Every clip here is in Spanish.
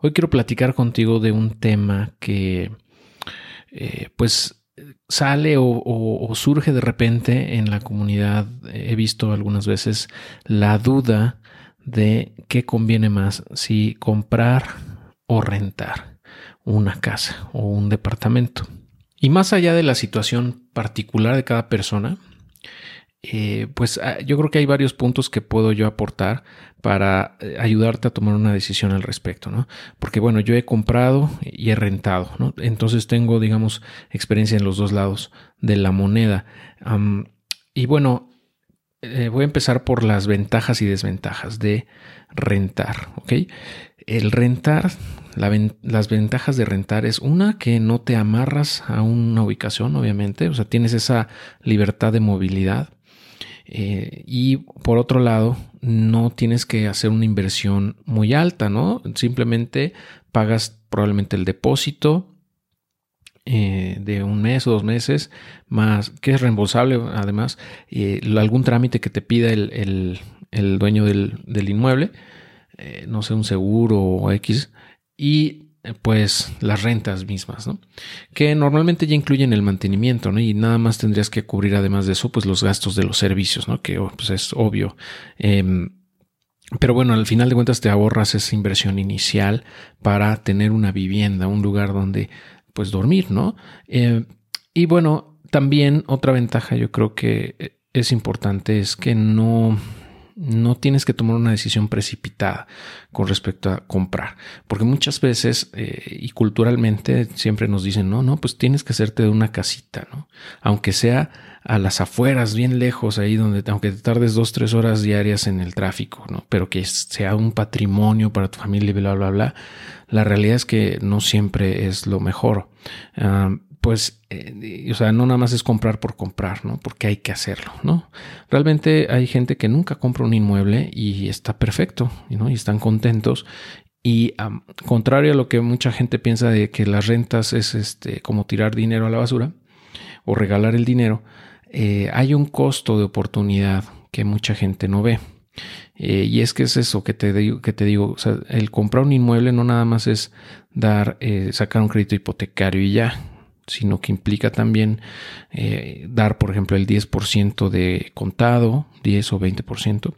Hoy quiero platicar contigo de un tema que eh, pues sale o, surge de repente en la comunidad. He visto algunas veces la duda de qué conviene más, si comprar o rentar una casa o un departamento. Y más allá de la situación particular de cada persona, eh, pues ah, yo creo que hay varios puntos que puedo yo aportar para eh, ayudarte a tomar una decisión al respecto, ¿no? Porque bueno, yo he comprado y he rentado, ¿no? Entonces tengo, digamos, experiencia en los dos lados de la moneda. y bueno, eh, voy a empezar por las ventajas y desventajas de rentar, ¿ok? El rentar, las ventajas de rentar es una que no te amarras a una ubicación, obviamente, o sea, tienes esa libertad de movilidad. Eh, y por otro lado, no tienes que hacer una inversión muy alta, ¿no? Simplemente pagas probablemente el depósito eh, de un mes o dos meses, más que es reembolsable además, eh, algún trámite que te pida el, dueño del, del inmueble, no sé, un seguro o X, y pues las rentas mismas, ¿no? Que normalmente ya incluyen el mantenimiento, ¿no? Y nada más tendrías que cubrir además de eso, pues los gastos de los servicios, ¿no? Que oh, pues es obvio. Em, pero bueno, al final de cuentas te ahorras esa inversión inicial para tener una vivienda, un lugar donde pues dormir, ¿no? Em, y bueno, también otra ventaja yo creo que es importante es que no no tienes que tomar una decisión precipitada con respecto a comprar, porque muchas veces eh, y culturalmente siempre nos dicen, no, no, pues tienes que hacerte de una casita, ¿no? Aunque sea a las afueras, bien lejos, ahí donde, aunque te tardes dos, tres horas diarias en el tráfico, ¿no? Pero que sea un patrimonio para tu familia y bla, bla, bla. La realidad es que no siempre es lo mejor. Ah, pues, eh, o sea, no nada más es comprar por comprar, ¿no? Porque hay que hacerlo, ¿no? Realmente hay gente que nunca compra un inmueble y está perfecto, ¿no? Y están contentos. Y contrario a lo que mucha gente piensa de que las rentas es este, como tirar dinero a la basura o regalar el dinero, eh, hay un costo de oportunidad que mucha gente no ve. Eh, y es que es eso que te digo, que te digo, o sea, el comprar un inmueble no nada más es dar, sacar un crédito hipotecario y ya sino que implica también eh, dar, por ejemplo, el 10% de contado, 10 o 20%,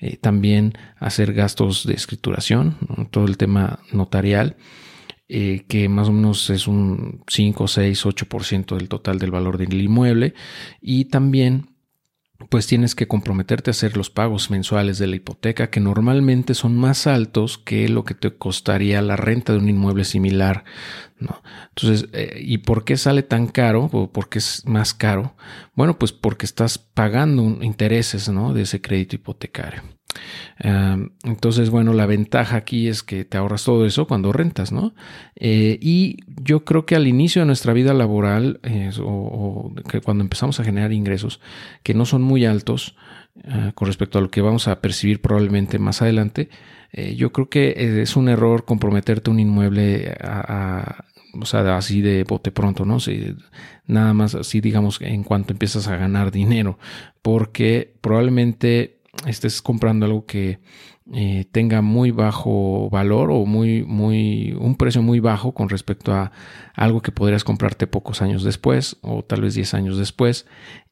eh, también hacer gastos de escrituración, todo el tema notarial, eh, que más o menos es un 5, 6, 8% del total del valor del inmueble, y también pues tienes que comprometerte a hacer los pagos mensuales de la hipoteca que normalmente son más altos que lo que te costaría la renta de un inmueble similar. ¿no? Entonces, eh, ¿y por qué sale tan caro o por qué es más caro? Bueno, pues porque estás pagando intereses ¿no? de ese crédito hipotecario entonces, bueno, la ventaja aquí es que te ahorras todo eso cuando rentas, ¿no? Eh, y yo creo que al inicio de nuestra vida laboral, o, que cuando empezamos a generar ingresos que no son muy altos ah, con respecto a lo que vamos a percibir probablemente más adelante, eh, yo creo que es un error comprometerte un inmueble a, o sea, así de bote pronto, ¿no? nada más así, digamos, en cuanto empiezas a ganar dinero, porque probablemente estés comprando algo que eh, tenga muy bajo valor o muy, muy, un precio muy bajo con respecto a algo que podrías comprarte pocos años después o tal vez 10 años después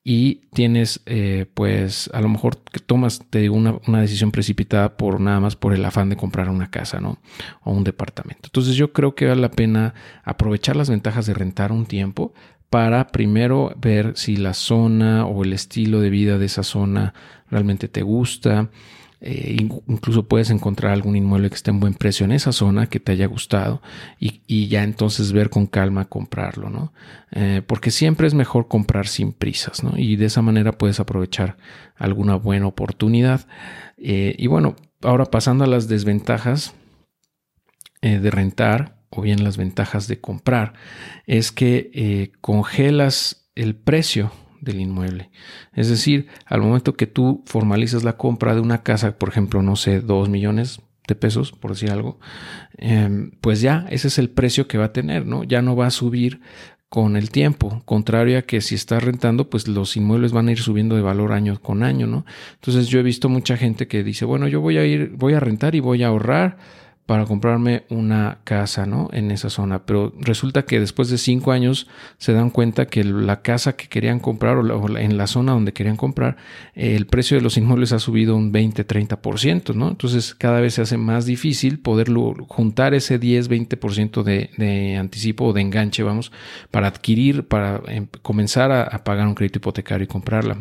y tienes eh, pues a lo mejor que tomas te una, una, decisión precipitada por nada más por el afán de comprar una casa no o un departamento. Entonces yo creo que vale la pena aprovechar las ventajas de rentar un tiempo para primero ver si la zona o el estilo de vida de esa zona realmente te gusta. Eh, incluso puedes encontrar algún inmueble que esté en buen precio en esa zona que te haya gustado y, ya entonces ver con calma comprarlo, ¿no? Eh, porque siempre es mejor comprar sin prisas, ¿no? Y de esa manera puedes aprovechar alguna buena oportunidad. Eh, y bueno, ahora pasando a las desventajas de rentar, o bien las ventajas de comprar, es que eh, congelas el precio del inmueble. Es decir, al momento que tú formalizas la compra de una casa, por ejemplo, no sé, dos millones de pesos, por decir algo, em, pues ya ese es el precio que va a tener, ¿no? Ya no va a subir con el tiempo, contrario a que si estás rentando, pues los inmuebles van a ir subiendo de valor año con año, ¿no? Entonces yo he visto mucha gente que dice, bueno, yo voy a ir, voy a rentar y voy a ahorrar para comprarme una casa, ¿no? En esa zona. Pero resulta que después de cinco años se dan cuenta que la casa que querían comprar o, en la zona donde querían comprar, el precio de los inmuebles ha subido un 20, 30%, ¿no? Entonces cada vez se hace más difícil poder juntar ese 10, 20% de, de anticipo o de enganche, vamos, para adquirir, para em, comenzar a pagar un crédito hipotecario y comprarla.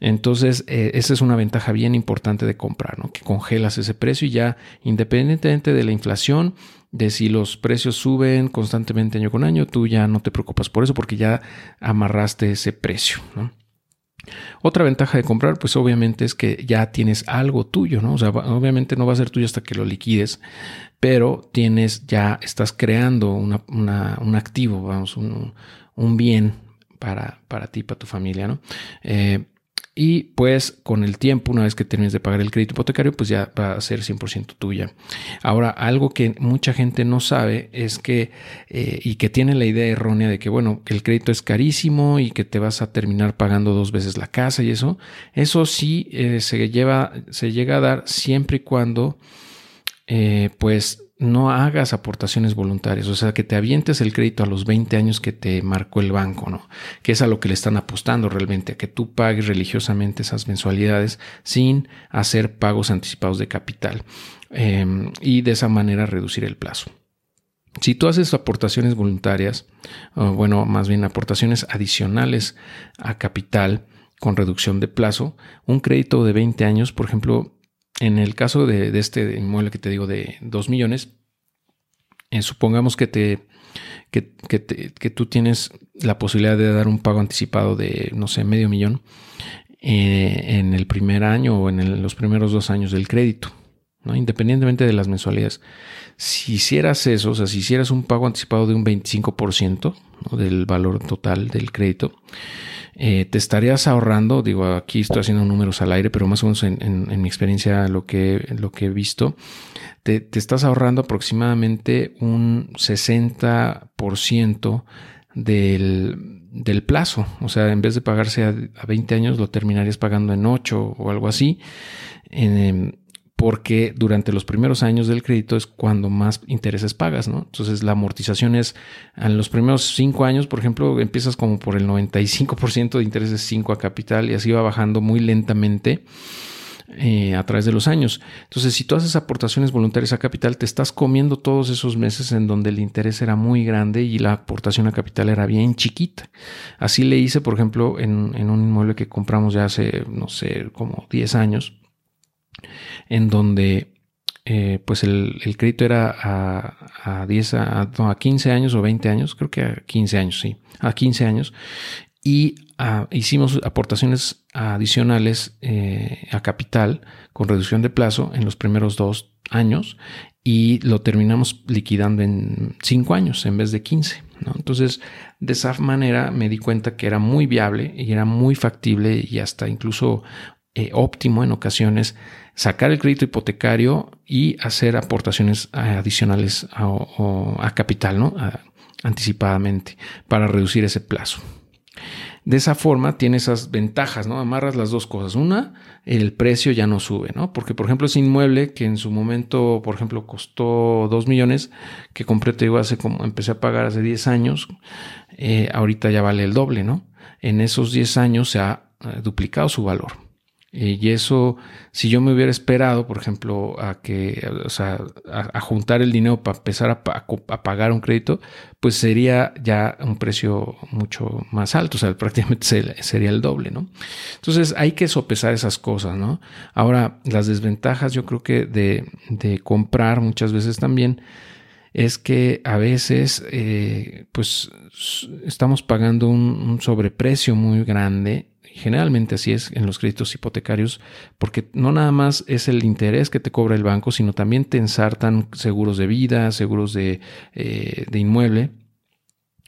Entonces, eh, esa es una ventaja bien importante de comprar, ¿no? Que congelas ese precio y ya, independientemente de la inflación, de si los precios suben constantemente año con año, tú ya no te preocupas por eso porque ya amarraste ese precio, ¿no? Otra ventaja de comprar, pues obviamente es que ya tienes algo tuyo, ¿no? O sea, obviamente no va a ser tuyo hasta que lo liquides, pero tienes ya, estás creando un activo, vamos, un, bien para, para ti, para tu familia, ¿no? Eh, y pues con el tiempo, una vez que termines de pagar el crédito hipotecario, pues ya va a ser 100% tuya. Ahora, algo que mucha gente no sabe es que, eh, y que tiene la idea errónea de que, bueno, el crédito es carísimo y que te vas a terminar pagando dos veces la casa y eso, eso sí eh, se, lleva, se llega a dar siempre y cuando, eh, pues, no hagas aportaciones voluntarias, o sea, que te avientes el crédito a los 20 años que te marcó el banco, ¿no? Que es a lo que le están apostando realmente, a que tú pagues religiosamente esas mensualidades sin hacer pagos anticipados de capital em, y de esa manera reducir el plazo. Si tú haces aportaciones voluntarias, o bueno, más bien aportaciones adicionales a capital con reducción de plazo, un crédito de 20 años, por ejemplo, en el caso de, este inmueble que te digo de 2 millones, eh, supongamos que te, que, que, tú tienes la posibilidad de dar un pago anticipado de, no sé, medio millón eh, en el primer año o en los primeros dos años del crédito, ¿no? independientemente de las mensualidades. Si hicieras eso, o sea, si hicieras un pago anticipado de un 25% del valor total del crédito, eh, te estarías ahorrando, digo, aquí estoy haciendo números al aire, pero más o menos en, mi experiencia lo que, lo que he visto, te, estás ahorrando aproximadamente un 60% del, del plazo. O sea, en vez de pagarse a, 20 años, lo terminarías pagando en 8 o algo así porque durante los primeros años del crédito es cuando más intereses pagas, ¿no? Entonces la amortización es en los primeros cinco años, por ejemplo, empiezas como por el 95% de intereses 5 a capital y así va bajando muy lentamente. Eh, a través de los años. Entonces, si tú haces aportaciones voluntarias a capital, te estás comiendo todos esos meses en donde el interés era muy grande y la aportación a capital era bien chiquita. Así le hice, por ejemplo, en, un inmueble que compramos ya hace, no sé, como 10 años en donde eh, pues el, crédito era a, a 10, a, 15 años o 20 años, creo que a 15 años, sí, a 15 años. Y ah, hicimos aportaciones adicionales eh, a capital con reducción de plazo en los primeros dos años y lo terminamos liquidando en 5 años en vez de 15. Entonces, de esa manera me di cuenta que era muy viable y era muy factible y hasta incluso eh, óptimo en ocasiones sacar el crédito hipotecario y hacer aportaciones adicionales a, capital, ¿no? anticipadamente para reducir ese plazo. De esa forma tiene esas ventajas, ¿no? Amarras las dos cosas. Una, el precio ya no sube, ¿no? Porque, por ejemplo, ese inmueble que en su momento, por ejemplo, costó 2 millones, que compré, te digo, hace como empecé a pagar hace 10 años, eh, ahorita ya vale el doble, ¿no? En esos 10 años se ha eh, duplicado su valor. Eh, y eso, si yo me hubiera esperado, por ejemplo, a que, o sea, a, juntar el dinero para empezar a, pagar un crédito, pues sería ya un precio mucho más alto, o sea, prácticamente sería el doble, ¿no? Entonces hay que sopesar esas cosas, ¿no? Ahora, las desventajas yo creo que de, comprar muchas veces también es que a veces, eh, pues, estamos pagando un sobreprecio muy grande Generalmente así es en los créditos hipotecarios, porque no nada más es el interés que te cobra el banco, sino también te ensartan seguros de vida, seguros de, eh, inmueble,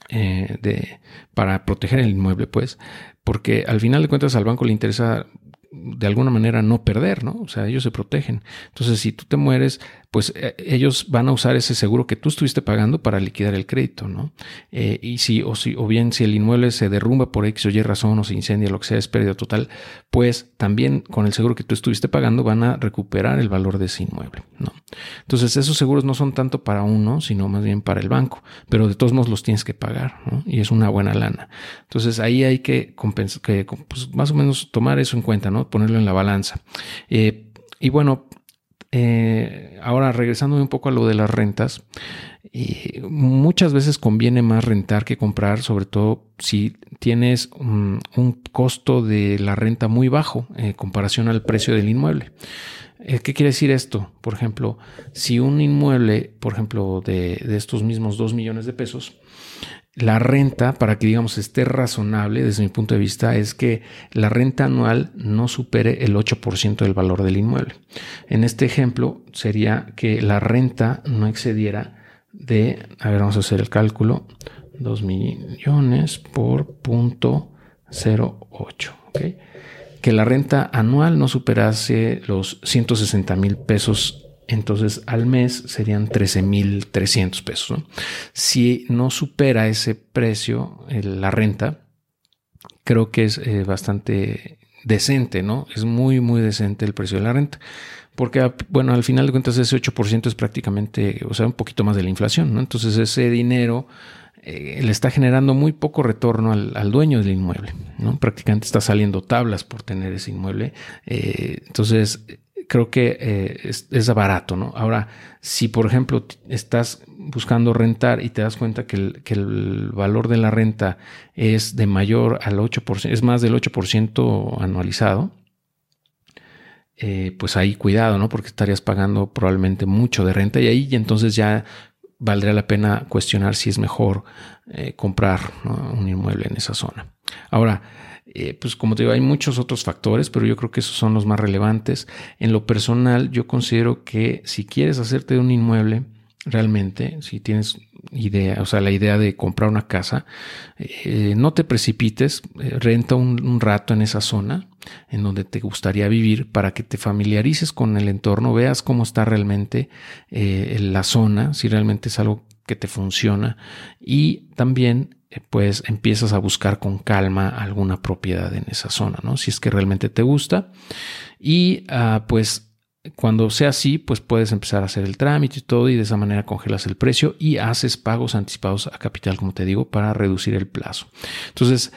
eh, de, para proteger el inmueble, pues, porque al final de cuentas al banco le interesa de alguna manera no perder, ¿no? O sea, ellos se protegen. Entonces, si tú te mueres, pues eh, ellos van a usar ese seguro que tú estuviste pagando para liquidar el crédito, ¿no? Eh, y si o, si, o bien si el inmueble se derrumba por X o Y razón o se incendia, lo que sea, es pérdida total, pues también con el seguro que tú estuviste pagando van a recuperar el valor de ese inmueble, ¿no? Entonces esos seguros no son tanto para uno, sino más bien para el banco, pero de todos modos los tienes que pagar, ¿no? Y es una buena lana. Entonces ahí hay que, que pues, más o menos tomar eso en cuenta, ¿no? Ponerlo en la balanza. Eh, y bueno, eh, ahora regresando un poco a lo de las rentas, muchas veces conviene más rentar que comprar, sobre todo si tienes un, costo de la renta muy bajo en comparación al precio del inmueble. Eh, ¿Qué quiere decir esto? Por ejemplo, si un inmueble, por ejemplo, de, de estos mismos 2 millones de pesos, la renta, para que digamos esté razonable desde mi punto de vista, es que la renta anual no supere el 8% del valor del inmueble. En este ejemplo sería que la renta no excediera de, a ver, vamos a hacer el cálculo, 2 millones por punto 08, Que la renta anual no superase los 160 mil pesos entonces al mes serían 13.300 pesos. Si no supera ese precio, la renta, creo que es eh, bastante decente, ¿no? Es muy, muy decente el precio de la renta. Porque, bueno, al final de cuentas ese 8% es prácticamente, o sea, un poquito más de la inflación, ¿no? Entonces ese dinero eh, le está generando muy poco retorno al, dueño del inmueble, ¿no? Prácticamente está saliendo tablas por tener ese inmueble. Eh, entonces, creo que eh, es, barato, ¿no? Ahora, si por ejemplo estás buscando rentar y te das cuenta que el, valor de la renta es de mayor al 8%, es más del 8% anualizado, eh, pues ahí cuidado, ¿no? Porque estarías pagando probablemente mucho de renta y ahí entonces ya valdría la pena cuestionar si es mejor eh, comprar un inmueble en esa zona. Ahora, eh, pues como te digo, hay muchos otros factores, pero yo creo que esos son los más relevantes. En lo personal, yo considero que si quieres hacerte de un inmueble, realmente, si tienes idea, o sea, la idea de comprar una casa, eh, no te precipites, eh, renta un, rato en esa zona en donde te gustaría vivir para que te familiarices con el entorno, veas cómo está realmente la zona, si realmente es algo que te funciona y también pues empiezas a buscar con calma alguna propiedad en esa zona, ¿no? Si es que realmente te gusta. Y ah, pues cuando sea así, pues puedes empezar a hacer el trámite y todo y de esa manera congelas el precio y haces pagos anticipados a capital, como te digo, para reducir el plazo. Entonces,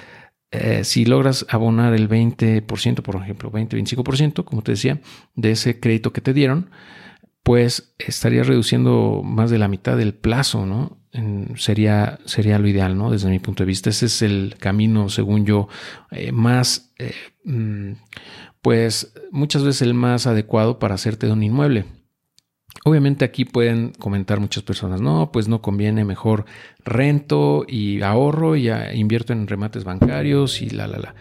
eh, si logras abonar el 20%, por ejemplo, 20-25%, como te decía, de ese crédito que te dieron, pues estarías reduciendo más de la mitad del plazo, ¿no? sería, sería lo ideal, ¿no? Desde mi punto de vista, ese es el camino, según yo, eh, más, eh, mm, pues muchas veces el más adecuado para hacerte de un inmueble. Obviamente aquí pueden comentar muchas personas, no, pues no conviene, mejor rento y ahorro y invierto en remates bancarios y la, la, la.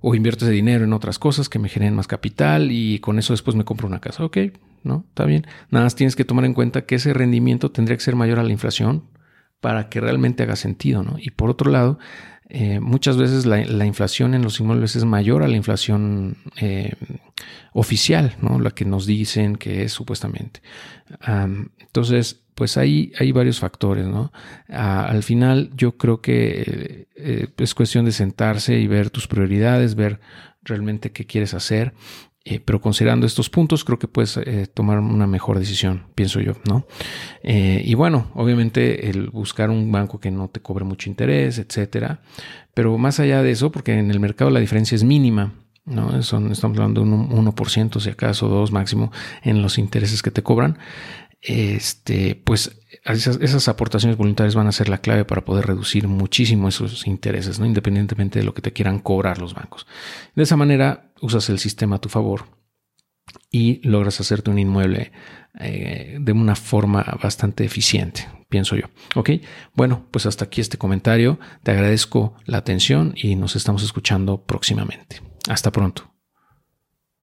O invierto ese dinero en otras cosas que me generen más capital y con eso después me compro una casa. Ok, ¿no? Está bien. Nada más tienes que tomar en cuenta que ese rendimiento tendría que ser mayor a la inflación para que realmente haga sentido, ¿no? Y por otro lado, eh, muchas veces la, inflación en los inmuebles es mayor a la inflación eh, oficial, ¿no? La que nos dicen que es supuestamente. entonces, pues ahí hay varios factores, ¿no? al final yo creo que eh, es cuestión de sentarse y ver tus prioridades, ver realmente qué quieres hacer eh, pero considerando estos puntos, creo que puedes eh, tomar una mejor decisión, pienso yo, ¿no? Y bueno, obviamente el buscar un banco que no te cobre mucho interés, etcétera. Pero más allá de eso, porque en el mercado la diferencia es mínima, ¿no? Son, estamos hablando de un 1%, si acaso, dos máximo, en los intereses que te cobran este, pues esas, aportaciones voluntarias van a ser la clave para poder reducir muchísimo esos intereses, ¿no? independientemente de lo que te quieran cobrar los bancos. De esa manera usas el sistema a tu favor y logras hacerte un inmueble eh, de una forma bastante eficiente, pienso yo. Ok, bueno, pues hasta aquí este comentario. Te agradezco la atención y nos estamos escuchando próximamente. Hasta pronto.